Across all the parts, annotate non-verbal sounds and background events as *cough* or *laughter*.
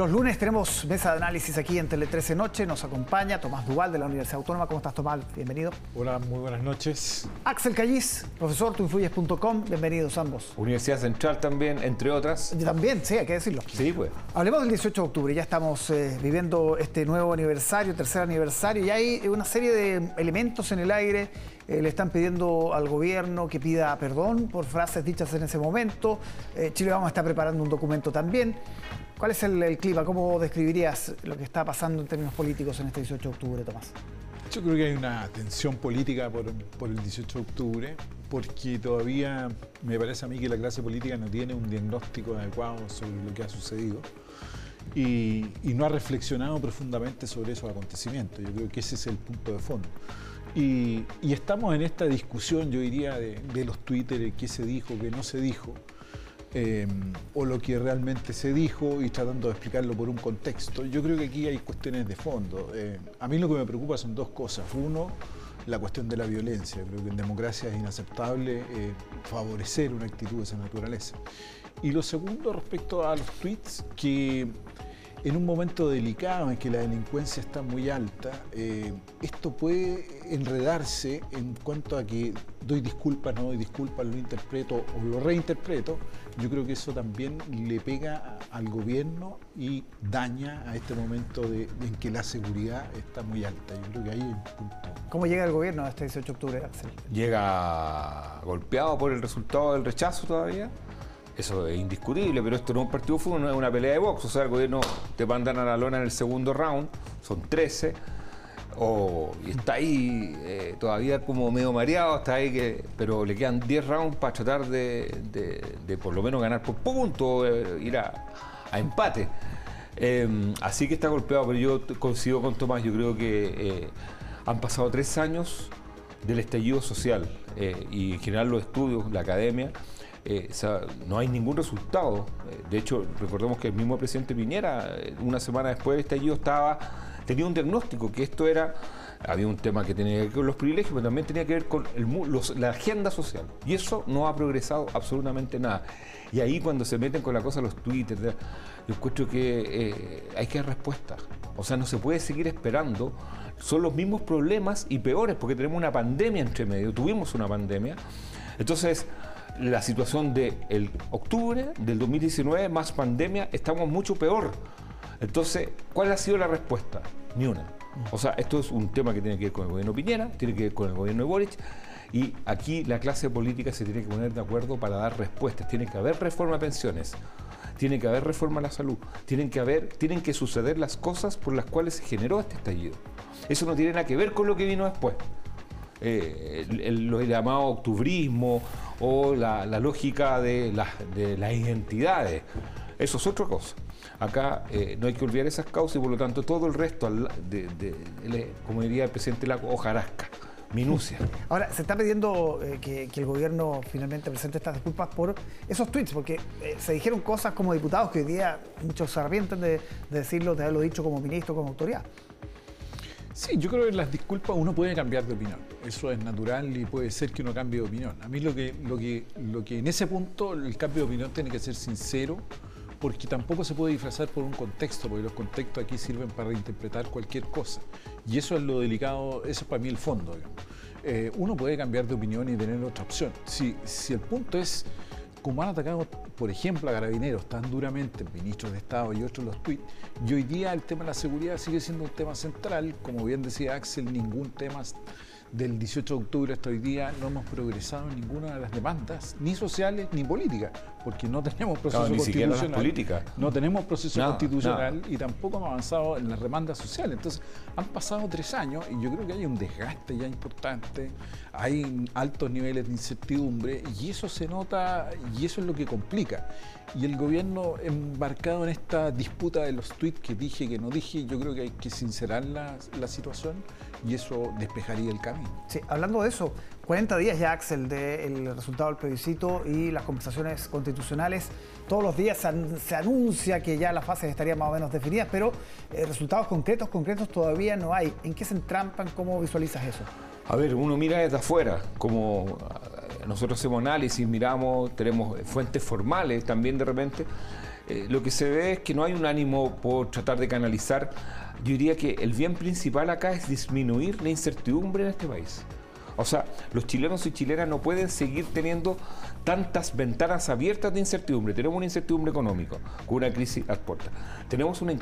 Los lunes tenemos mesa de análisis aquí en Tele 13 Noche. Nos acompaña Tomás Duval de la Universidad Autónoma. ¿Cómo estás, Tomás? Bienvenido. Hola, muy buenas noches. Axel Callis, profesor tuinfluyes.com. Bienvenidos ambos. Universidad Central también, entre otras. También, sí, hay que decirlo. Sí, pues. Hablemos del 18 de octubre. Ya estamos eh, viviendo este nuevo aniversario, tercer aniversario, y hay una serie de elementos en el aire. Eh, le están pidiendo al gobierno que pida perdón por frases dichas en ese momento. Eh, Chile Vamos está preparando un documento también. ¿Cuál es el, clima? ¿Cómo describirías lo que está pasando en términos políticos en este 18 de octubre, Tomás? Yo creo que hay una tensión política por, el 18 de octubre, porque todavía me parece a mí que la clase política no tiene un diagnóstico adecuado sobre lo que ha sucedido y, no ha reflexionado profundamente sobre esos acontecimientos. Yo creo que ese es el punto de fondo. Y, estamos en esta discusión, yo diría, de, de los Twitter, qué se dijo, qué no se dijo. Em, o lo que realmente se dijo y tratando de explicarlo por un contexto. Yo creo que aquí hay cuestiones de fondo. Eh, a mí lo que me preocupa son dos cosas. Uno, la cuestión de la violencia. Creo que en democracia es inaceptable eh, favorecer una actitud de esa naturaleza. Y lo segundo, respecto a los tweets, que en un momento delicado en que la delincuencia está muy alta, eh, esto puede enredarse en cuanto a que doy disculpas, no doy disculpas, lo interpreto o lo reinterpreto. Yo creo que eso también le pega al gobierno y daña a este momento de, en que la seguridad está muy alta. Yo creo que ahí hay un punto. ¿Cómo llega el gobierno a este 18 de octubre, Axel? Llega golpeado por el resultado del rechazo todavía eso es indiscutible, pero esto no es un partido de fútbol, no es una pelea de box. O sea, el gobierno te mandan a la lona en el segundo round, son 13, o, y está ahí eh, todavía como medio mareado, está ahí, que, pero le quedan 10 rounds para tratar de, por lo menos ganar por punto, eh, ir a, empate. Em, así que está golpeado, pero yo coincido con Tomás, yo creo que eh, han pasado tres años del estallido social y en general los estudios, la academia, eh, no hay ningún resultado. Eh, de hecho, recordemos que el mismo presidente Piñera, eh, una semana después del estallido, estaba, tenía un diagnóstico que esto era, había un tema que tenía que ver con los privilegios, pero también tenía que ver con la agenda social. Y eso no ha progresado absolutamente nada. Y ahí cuando se meten con la cosa los twitters, yo encuentro que hay que dar respuesta. O sea, no se puede seguir esperando. Son los mismos problemas y peores, porque tenemos una pandemia entre medio, tuvimos una pandemia. Entonces, la situación del octubre del 2019 más pandemia, estamos mucho peor. Entonces, ¿cuál ha sido la respuesta? Ni una. O sea, esto es un tema que tiene que ver con el gobierno Piñera, tiene que ver con el gobierno de Boric, y aquí la clase política se tiene que poner de acuerdo para dar respuestas. Tiene que haber reforma a pensiones, tiene que haber reforma a la salud, tienen que, haber, tienen que suceder las cosas por las cuales se generó este estallido. Eso no tiene nada que ver con lo que vino después. Eh, lo llamado octubrismo o la, lógica de, las identidades. Eso es otra cosa. Acá eh, no hay que olvidar esas causas y por lo tanto todo el resto, de, como diría el presidente Lago, hojarasca. Minucia. *laughs* Ahora, se está pidiendo eh, que, el gobierno finalmente presente estas disculpas por esos tweets, porque se dijeron cosas como diputados que hoy día muchos se arrepienten de, de decirlo, de haberlo dicho como ministro, como autoridad. Sí, yo creo que las disculpas uno puede cambiar de opinión. Eso es natural y puede ser que uno cambie de opinión. A mí lo que, lo que, lo que en ese punto el cambio de opinión tiene que ser sincero, porque tampoco se puede disfrazar por un contexto, porque los contextos aquí sirven para reinterpretar cualquier cosa. Y eso es lo delicado, eso es para mí el fondo. Eh, uno puede cambiar de opinión y tener otra opción. Si, si el punto es como han atacado, por ejemplo, a carabineros tan duramente, ministros de Estado y otros los tweets, y hoy día el tema de la seguridad sigue siendo un tema central, como bien decía Axel, ningún tema del 18 de octubre hasta hoy día no hemos progresado en ninguna de las demandas, ni sociales ni políticas, porque no tenemos proceso constitucional. No tenemos proceso constitucional y tampoco hemos avanzado en las demandas sociales. Entonces, han pasado tres años y yo creo que hay un desgaste ya importante, hay altos niveles de incertidumbre y eso se nota y eso es lo que complica. Y el gobierno embarcado en esta disputa de los tweets que dije, que no dije, yo creo que hay que sincerar la, la situación y eso despejaría el camino. Sí, hablando de eso, 40 días ya, Axel, del resultado del plebiscito y las conversaciones constitucionales. Todos los días se, anuncia que ya las fases estarían más o menos definidas, pero eh, resultados concretos, concretos todavía no hay. ¿En qué se entrampan? ¿Cómo visualizas eso? A ver, uno mira desde afuera, como eh, nosotros hacemos análisis, miramos, tenemos fuentes formales también de repente. eh, lo que se ve es que no hay un ánimo por tratar de canalizar. Yo diría que el bien principal acá es disminuir la incertidumbre en este país. O sea, los chilenos y chilenas no pueden seguir teniendo tantas ventanas abiertas de incertidumbre. Tenemos una incertidumbre económica, con una crisis a puertas. Tenemos una,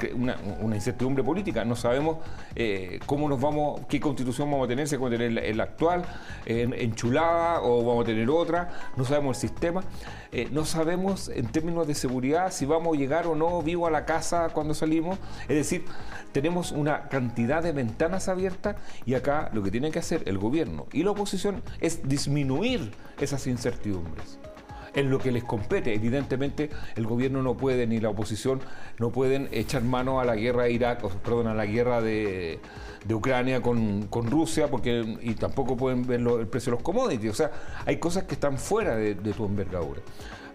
incertidumbre política. No sabemos eh, cómo nos vamos, qué constitución vamos a tener, si vamos a tener la, actual, enchulada o vamos a tener otra. No sabemos el sistema. Eh, no sabemos en términos de seguridad si vamos a llegar o no vivo a la casa cuando salimos. Es decir, tenemos una cantidad de ventanas abiertas y acá lo que tiene que hacer el gobierno y la oposición es disminuir esas incertidumbres en lo que les compete. Evidentemente, el gobierno no puede, ni la oposición, no pueden echar mano a la guerra de Irak, perdón, a la guerra de, Ucrania con, Rusia, porque y tampoco pueden ver el precio de los commodities. O sea, hay cosas que están fuera de, de tu envergadura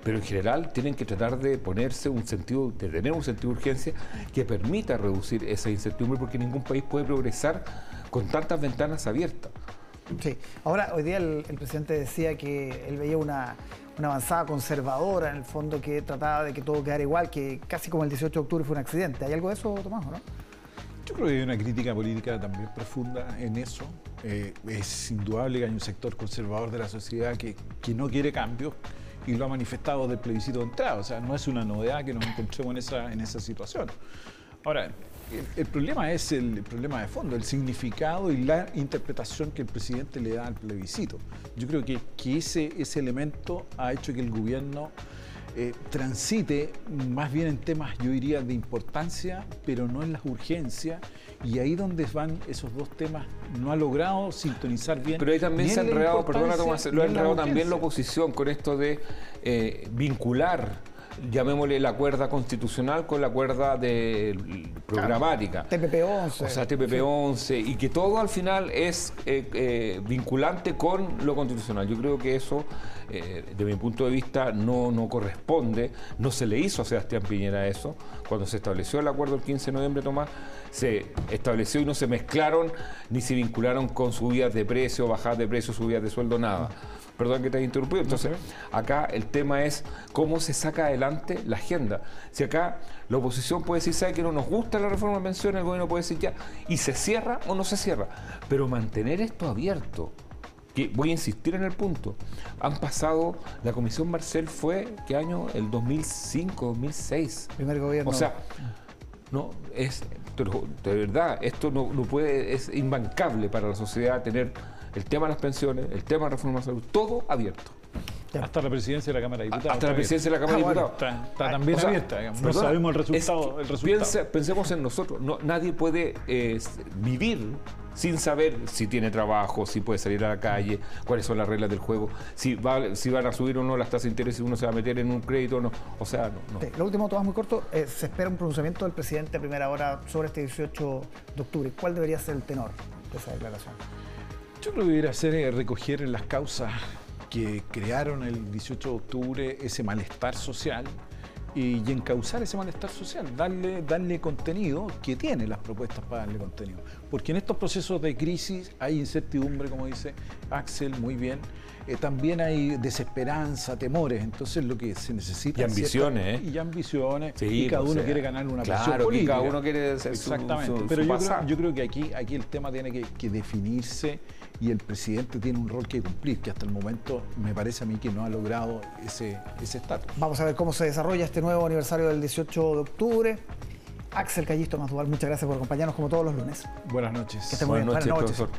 pero en general tienen que tratar de ponerse un sentido, de tener un sentido de urgencia que permita reducir esa incertidumbre, porque ningún país puede progresar con tantas ventanas abiertas. Sí, ahora hoy día el, presidente decía que él veía una, avanzada conservadora en el fondo que trataba de que todo quedara igual, que casi como el 18 de octubre fue un accidente. ¿Hay algo de eso, Tomás, no? Yo creo que hay una crítica política también profunda en eso. Eh, es indudable que hay un sector conservador de la sociedad que, que no quiere cambios y lo ha manifestado del plebiscito de entrada. O sea, no es una novedad que nos encontremos en esa, en esa situación. Ahora, el, problema es el, problema de fondo, el significado y la interpretación que el presidente le da al plebiscito. Yo creo que, que ese, ese elemento ha hecho que el gobierno eh, transite más bien en temas, yo diría, de importancia, pero no en las urgencias. Y ahí donde van esos dos temas, no ha logrado sintonizar bien. Pero ahí también se ha enredado, perdona Tomás, lo ha enredado también la oposición con esto de eh, vincular llamémosle la cuerda constitucional con la cuerda de programática. TPP-11. O sea, TPP-11, y que todo al final es eh, eh, vinculante con lo constitucional. Yo creo que eso, eh, de mi punto de vista, no, no corresponde, no se le hizo a Sebastián Piñera eso. Cuando se estableció el acuerdo el 15 de noviembre, Tomás, se estableció y no se mezclaron ni se vincularon con subidas de precio, bajadas de precio, subidas de sueldo, nada. Perdón que te haya interrumpido. Entonces, acá el tema es cómo se saca adelante la agenda. Si acá la oposición puede decir, ¿sabe que no nos gusta la reforma de pensiones? El gobierno puede decir ya, y se cierra o no se cierra. Pero mantener esto abierto, que voy a insistir en el punto, han pasado, la comisión Marcel fue, ¿qué año? El 2005, 2006. Primer gobierno. O sea, no, es, de verdad, esto no, no puede, es imbancable para la sociedad tener el tema de las pensiones, el tema de la reforma de salud, todo abierto. Hasta la presidencia de la Cámara de Diputados. Hasta la presidencia de la Cámara de ah, Diputados. Está, también abierta, no sabemos el resultado. pensemos en nosotros. No, nadie puede eh, vivir sin saber si tiene trabajo, si puede salir a la calle, cuáles son las reglas del juego, si, si van a subir o no las tasas de interés, si uno se va a meter en un crédito o no. O sea, no. lo último, Tomás, muy corto. Eh, se espera un pronunciamiento del presidente a primera hora sobre este 18 de octubre. ¿Cuál debería ser el tenor de esa declaración? Yo creo que debería ser recoger en las causas que crearon el 18 de octubre ese malestar social y, encauzar ese malestar social, darle, darle contenido que tiene las propuestas para darle contenido. Porque en estos procesos de crisis hay incertidumbre, como dice Axel, muy bien. Eh, también hay desesperanza, temores, entonces lo que se necesita... Y ambiciones, ¿eh? Y ambiciones, y cada uno quiere ganar una claro, política. cada uno quiere ser Exactamente, pero yo, creo, yo, creo, que aquí, aquí el tema tiene que, que definirse y el presidente tiene un rol que cumplir, que hasta el momento me parece a mí que no ha logrado ese estatus. Vamos a ver cómo se desarrolla este nuevo aniversario del 18 de octubre. Axel Callisto Masdual, muchas gracias por acompañarnos como todos los lunes. Buenas noches. Buenas noches, profesor.